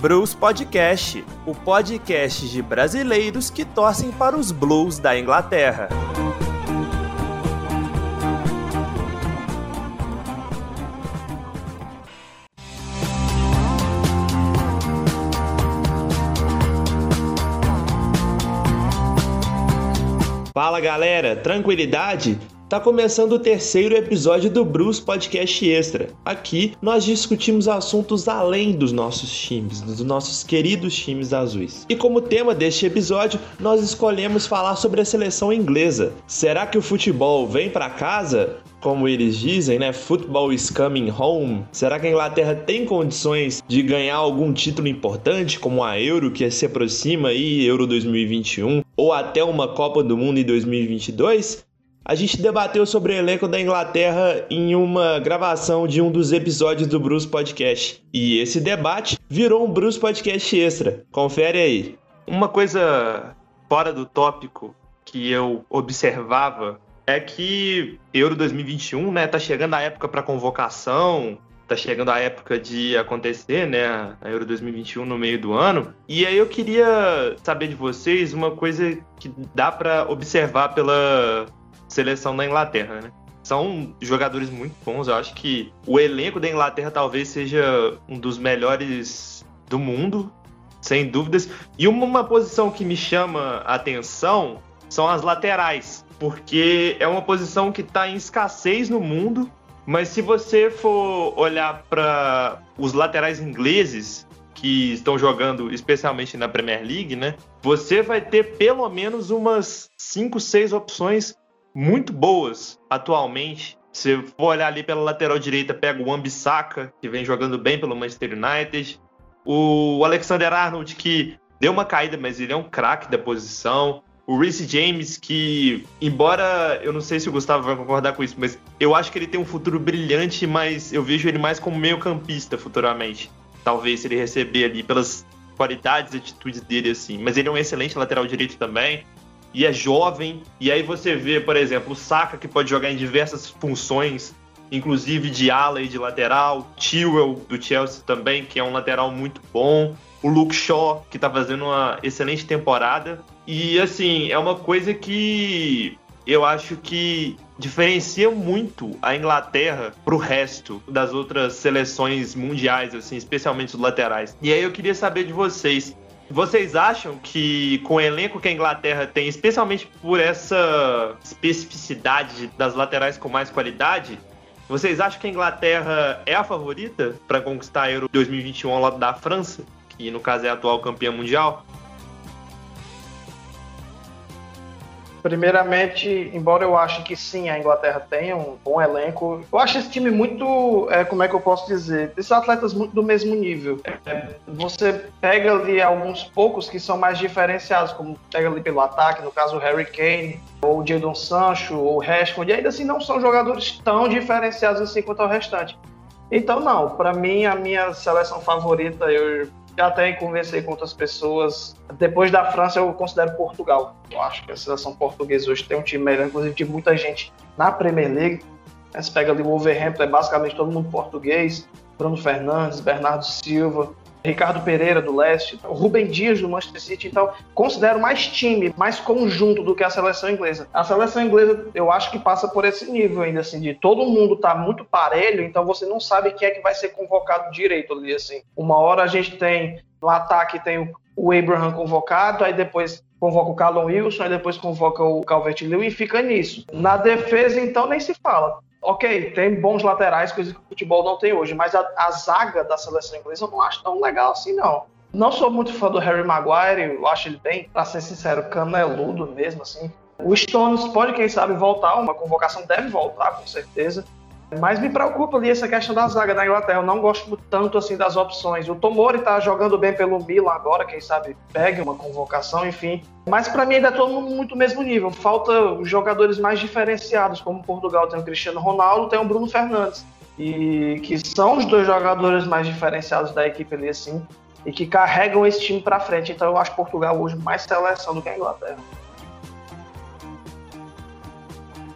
Blues Podcast, o podcast de brasileiros que torcem para os Blues da Inglaterra. Fala galera, tranquilidade? Tá começando o terceiro episódio do Bruce Podcast Extra. Aqui nós discutimos assuntos além dos nossos times, dos nossos queridos times azuis. E como tema deste episódio, nós escolhemos falar sobre a seleção inglesa. Será que o futebol vem para casa? como eles dizem, né? Football is coming home. Será que a Inglaterra tem condições de ganhar algum título importante, como a Euro, que se aproxima aí, Euro 2021, ou até uma Copa do Mundo em 2022? A gente debateu sobre o elenco da Inglaterra em uma gravação de um dos episódios do Bruce Podcast. E esse debate virou um Bruce Podcast extra. Confere aí. Uma coisa fora do tópico que eu observava é que Euro 2021, né, tá chegando a época para convocação, tá chegando a época de acontecer, né, a Euro 2021 no meio do ano. E aí eu queria saber de vocês uma coisa que dá para observar pela seleção da Inglaterra, né? São jogadores muito bons. Eu acho que o elenco da Inglaterra talvez seja um dos melhores do mundo, sem dúvidas. E uma posição que me chama a atenção são as laterais, porque é uma posição que está em escassez no mundo. Mas se você for olhar para os laterais ingleses que estão jogando, especialmente na Premier League, né? Você vai ter pelo menos umas 5, 6 opções muito boas atualmente. Se for olhar ali pela lateral direita, pega o Ambisaka, que vem jogando bem pelo Manchester United. O Alexander Arnold, que deu uma caída, mas ele é um craque da posição. O Reece James, que, embora eu não sei se o Gustavo vai concordar com isso, mas eu acho que ele tem um futuro brilhante, mas eu vejo ele mais como meio-campista futuramente. Talvez se ele receber ali pelas qualidades e atitudes dele, assim. Mas ele é um excelente lateral direito também e é jovem. E aí você vê, por exemplo, o Saka que pode jogar em diversas funções, inclusive de ala e de lateral. Tewell do Chelsea também, que é um lateral muito bom. O Luke Shaw, que tá fazendo uma excelente temporada. E assim, é uma coisa que eu acho que diferencia muito a Inglaterra pro resto das outras seleções mundiais, assim, especialmente os laterais. E aí eu queria saber de vocês, vocês acham que com o elenco que a Inglaterra tem, especialmente por essa especificidade das laterais com mais qualidade, vocês acham que a Inglaterra é a favorita para conquistar a Euro 2021 ao lado da França, que no caso é a atual campeã mundial? Primeiramente, embora eu ache que sim, a Inglaterra tem um bom elenco, eu acho esse time muito, é, como é que eu posso dizer, esses atletas muito do mesmo nível. É, você pega ali alguns poucos que são mais diferenciados, como pega ali pelo ataque, no caso o Harry Kane, ou o Jadon Sancho, ou o Rashford, e ainda assim não são jogadores tão diferenciados assim quanto o restante. Então, não, para mim, a minha seleção favorita, eu até conversei com outras pessoas. Depois da França, eu considero Portugal. Eu acho que a seleção portuguesa hoje tem um time melhor, inclusive de muita gente na Premier League. Você pega ali o Wolverhampton, é basicamente todo mundo português. Bruno Fernandes, Bernardo Silva, Ricardo Pereira do Leste, Rubem Dias do Manchester City, então considero mais time, mais conjunto do que a seleção inglesa. A seleção inglesa, eu acho que passa por esse nível ainda assim de todo mundo tá muito parelho, então você não sabe quem é que vai ser convocado direito ali assim. Uma hora a gente tem no ataque tem o Abraham convocado, aí depois convoca o Callum Wilson, aí depois convoca o Calvert-Lewin e fica nisso. Na defesa então nem se fala ok, tem bons laterais, coisa que o futebol não tem hoje, mas a, a, zaga da seleção inglesa eu não acho tão legal assim, não. Não sou muito fã do Harry Maguire, eu acho ele bem, pra ser sincero, caneludo mesmo, assim. O Stones pode, quem sabe, voltar, uma convocação deve voltar, com certeza. Mas me preocupa ali essa questão da zaga da Inglaterra. Eu não gosto tanto assim das opções. O Tomori tá jogando bem pelo Milan agora, quem sabe pegue uma convocação, enfim. Mas para mim ainda é todo mundo muito mesmo nível. Falta jogadores mais diferenciados, como Portugal tem o Cristiano Ronaldo, tem o Bruno Fernandes. E que são os dois jogadores mais diferenciados da equipe ali, assim, e que carregam esse time para frente. Então eu acho Portugal hoje mais seleção do que a Inglaterra.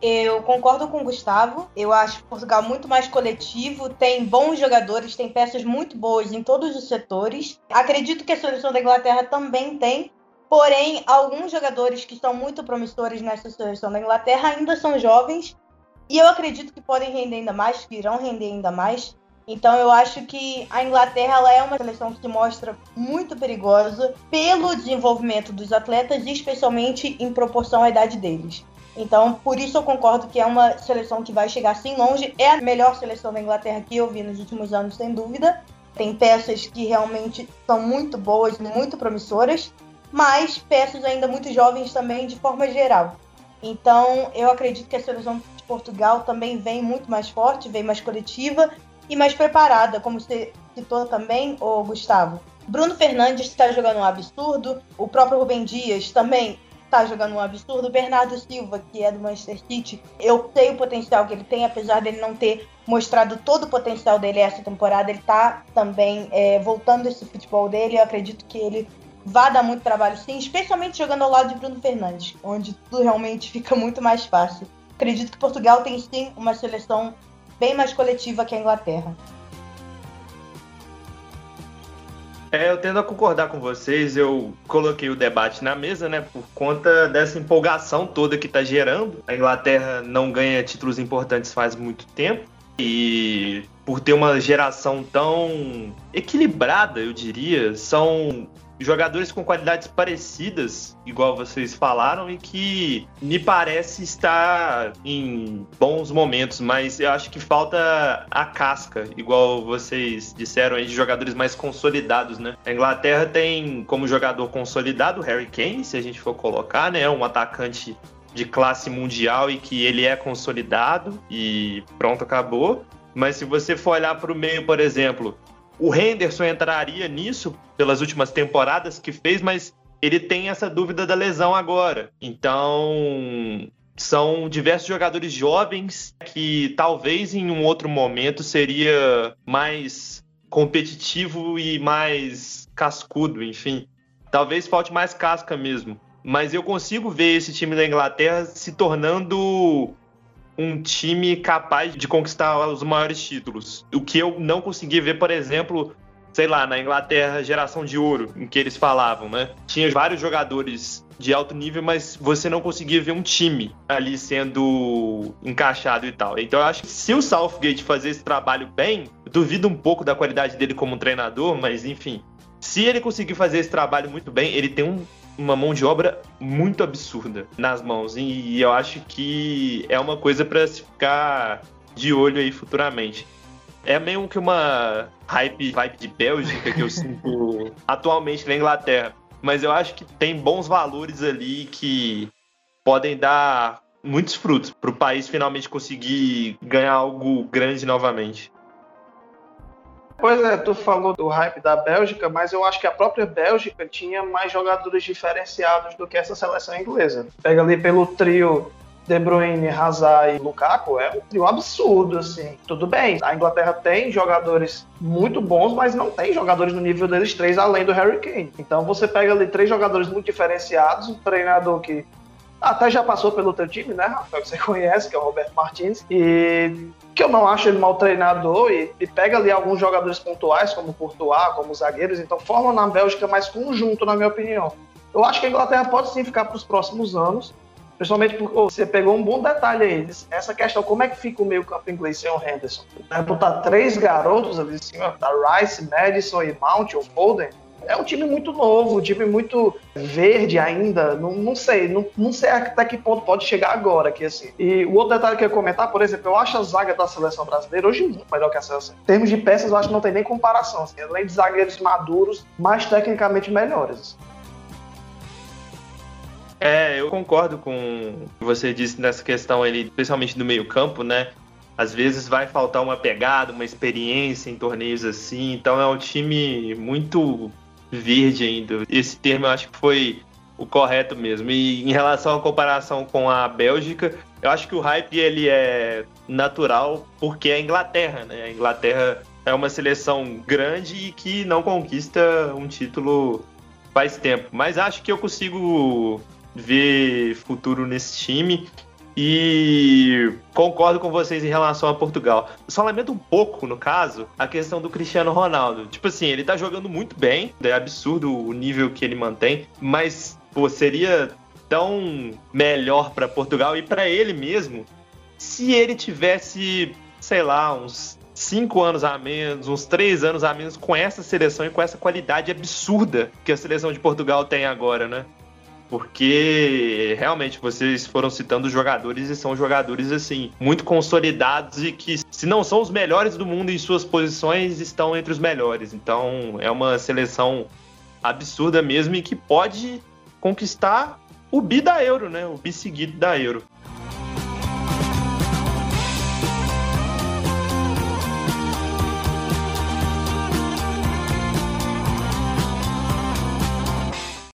Eu concordo com o Gustavo. Eu acho Portugal muito mais coletivo, tem bons jogadores, tem peças muito boas em todos os setores. Acredito que a seleção da Inglaterra também tem, porém, alguns jogadores que são muito promissores nessa seleção da Inglaterra ainda são jovens e eu acredito que podem render ainda mais, que irão render ainda mais. Então eu acho que a Inglaterra ela é uma seleção que se mostra muito perigosa pelo desenvolvimento dos atletas e especialmente em proporção à idade deles. Então, por isso eu concordo que é uma seleção que vai chegar assim longe. É a melhor seleção da Inglaterra que eu vi nos últimos anos, sem dúvida. Tem peças que realmente são muito boas, muito promissoras, mas peças ainda muito jovens também, de forma geral. Então, eu acredito que a seleção de Portugal também vem muito mais forte, vem mais coletiva e mais preparada, como você citou também, o Gustavo. Bruno Fernandes está jogando um absurdo, o próprio Rubem Dias também está jogando um absurdo, o Bernardo Silva, que é do Manchester City, eu sei o potencial que ele tem, apesar dele não ter mostrado todo o potencial dele essa temporada, ele está também é, voltando esse futebol dele, eu acredito que ele vai dar muito trabalho sim, especialmente jogando ao lado de Bruno Fernandes, onde tudo realmente fica muito mais fácil. Acredito que Portugal tem sim uma seleção bem mais coletiva que a Inglaterra. É, eu tendo a concordar com vocês, eu coloquei o debate na mesa, né, por conta dessa empolgação toda que está gerando. A Inglaterra não ganha títulos importantes faz muito tempo e por ter uma geração tão equilibrada, eu diria, são jogadores com qualidades parecidas, igual vocês falaram, e que me parece estar em bons momentos, mas eu acho que falta a casca, igual vocês disseram aí, de jogadores mais consolidados, né? A Inglaterra tem como jogador consolidado Harry Kane, se a gente for colocar, né? Um atacante de classe mundial e que ele é consolidado e pronto, acabou. Mas se você for olhar para o meio, por exemplo, o Henderson entraria nisso pelas últimas temporadas que fez, mas ele tem essa dúvida da lesão agora. Então, são diversos jogadores jovens que talvez em um outro momento seria mais competitivo e mais cascudo, enfim. Talvez falte mais casca mesmo. Mas eu consigo ver esse time da Inglaterra se tornando um time capaz de conquistar os maiores títulos. O que eu não consegui ver, por exemplo, sei lá, na Inglaterra, geração de ouro, em que eles falavam, né? Tinha vários jogadores de alto nível, mas você não conseguia ver um time ali sendo encaixado e tal. Então eu acho que se o Southgate fazer esse trabalho bem, duvido um pouco da qualidade dele como treinador, mas enfim. Se ele conseguir fazer esse trabalho muito bem, ele tem um uma mão de obra muito absurda nas mãos. E eu acho que é uma coisa para se ficar de olho aí futuramente. É meio que uma hype vibe de Bélgica que eu sinto atualmente na Inglaterra. Mas eu acho que tem bons valores ali que podem dar muitos frutos para o país finalmente conseguir ganhar algo grande novamente. Pois é, tu falou do hype da Bélgica, mas eu acho que a própria Bélgica tinha mais jogadores diferenciados do que essa seleção inglesa. Pega ali pelo trio De Bruyne, Hazard e Lukaku, é um trio absurdo, assim. Tudo bem, a Inglaterra tem jogadores muito bons, mas não tem jogadores no nível deles três, além do Harry Kane. Então você pega ali três jogadores muito diferenciados, um treinador que até já passou pelo teu time, né, Rafael, que você conhece, que é o Roberto Martins, e que eu não acho ele mau treinador, e, e pega ali alguns jogadores pontuais, como o Courtois, como os zagueiros, então forma na Bélgica mais conjunto, na minha opinião. Eu acho que a Inglaterra pode sim ficar para os próximos anos, principalmente porque você pegou um bom detalhe aí, essa questão, como é que fica o meio campo inglês sem o Henderson? Vai botar três garotos ali em cima, da Rice, Madison e Mount, ou Foden, é um time muito novo, um time muito verde ainda. Não, não sei, não, não sei até que ponto pode chegar agora aqui, assim. E o outro detalhe que eu ia comentar, por exemplo, eu acho a zaga da seleção brasileira hoje muito melhor que a seleção. Em termos de peças, eu acho que não tem nem comparação. Assim. Além de zagueiros maduros, mais tecnicamente melhores. É, eu concordo com o que você disse nessa questão ali, especialmente do meio-campo, né? Às vezes vai faltar uma pegada, uma experiência em torneios assim. Então é um time muito verde ainda. Esse termo eu acho que foi o correto mesmo. E em relação à comparação com a Bélgica, eu acho que o hype ele é natural porque é a Inglaterra, né? A Inglaterra é uma seleção grande e que não conquista um título faz tempo. Mas acho que eu consigo ver futuro nesse time. E concordo com vocês em relação a Portugal. Só lamento um pouco, no caso, a questão do Cristiano Ronaldo. Tipo assim, ele tá jogando muito bem, é absurdo o nível que ele mantém, mas pô, seria tão melhor para Portugal e para ele mesmo se ele tivesse, sei lá, uns cinco anos a menos, uns três anos a menos com essa seleção e com essa qualidade absurda que a seleção de Portugal tem agora, né? Porque realmente vocês foram citando jogadores e são jogadores assim muito consolidados e que se não são os melhores do mundo em suas posições estão entre os melhores. Então é uma seleção absurda mesmo e que pode conquistar o bi da Euro, né? O bi seguido da Euro.